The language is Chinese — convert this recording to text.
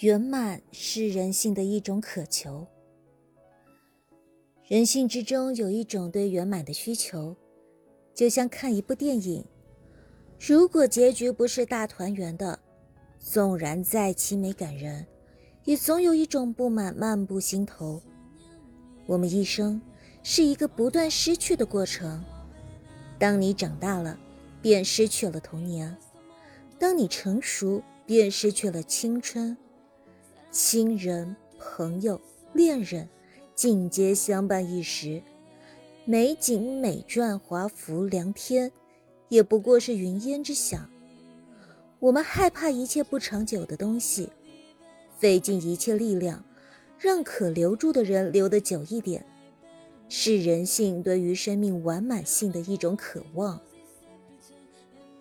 圆满是人性的一种渴求。人性之中有一种对圆满的需求，就像看一部电影，如果结局不是大团圆的，纵然再凄美感人，也总有一种不满漫步心头。我们一生是一个不断失去的过程，当你长大了，便失去了童年；当你成熟，便失去了青春。亲人、朋友、恋人，尽皆相伴一时。美景、美馔、华服、良天，也不过是云烟之想。我们害怕一切不长久的东西，费尽一切力量，让可留住的人留得久一点，是人性对于生命完满性的一种渴望。